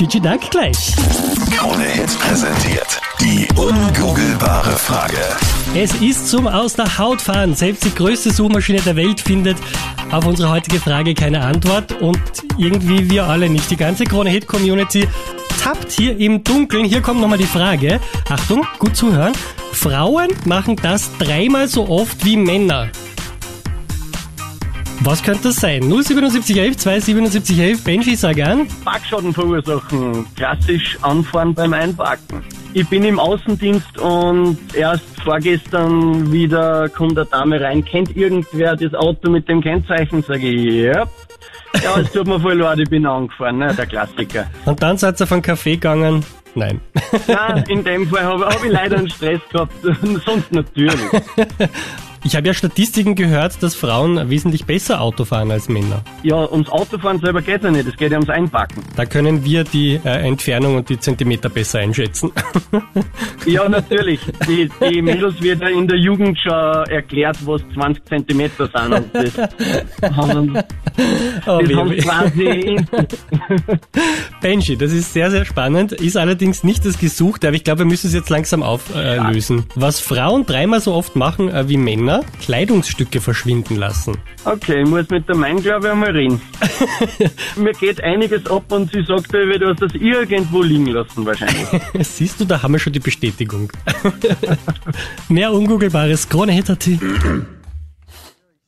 Gigi Duck gleich. Krone Hits präsentiert. Die ungoogelbare Frage. Es ist zum Aus der Haut fahren. Selbst die größte Suchmaschine der Welt findet auf unsere heutige Frage keine Antwort und irgendwie wir alle nicht. Die ganze Krone Hit Community tappt hier im Dunkeln. Hier kommt nochmal die Frage. Achtung, gut zuhören. Frauen machen das dreimal so oft wie Männer. Was könnte das sein? 07711 27711 Benji, sag an. Parkschaden verursachen. Klassisch anfahren beim Einparken. Ich bin im Außendienst und erst vorgestern wieder kommt eine Dame rein. Kennt irgendwer das Auto mit dem Kennzeichen? Sage ich, ja. Ja, es tut mir voll leid, ich bin angefahren, ne? der Klassiker. Und dann seid ihr von Kaffee gegangen. Nein. Nein, in dem Fall habe hab ich leider einen Stress gehabt, sonst natürlich. Ich habe ja Statistiken gehört, dass Frauen wesentlich besser Auto fahren als Männer. Ja, ums Autofahren selber geht ja nicht, es geht ja ums Einpacken. Da können wir die äh, Entfernung und die Zentimeter besser einschätzen. Ja, natürlich. Die, die Mädels wird ja in der Jugend schon erklärt, was 20 Zentimeter sind. Und das haben, Oh, das haben quasi Benji, das ist sehr, sehr spannend, ist allerdings nicht das Gesuchte, aber ich glaube, wir müssen es jetzt langsam auflösen. Äh, lösen. Was Frauen dreimal so oft machen äh, wie Männer, Kleidungsstücke verschwinden lassen. Okay, ich muss mit der Main, glaube ich, einmal reden. Mir geht einiges ab und sie sagt, mir, du hast das irgendwo liegen lassen wahrscheinlich. Siehst du, da haben wir schon die Bestätigung. Mehr ungoogelbares Krone Hit.at.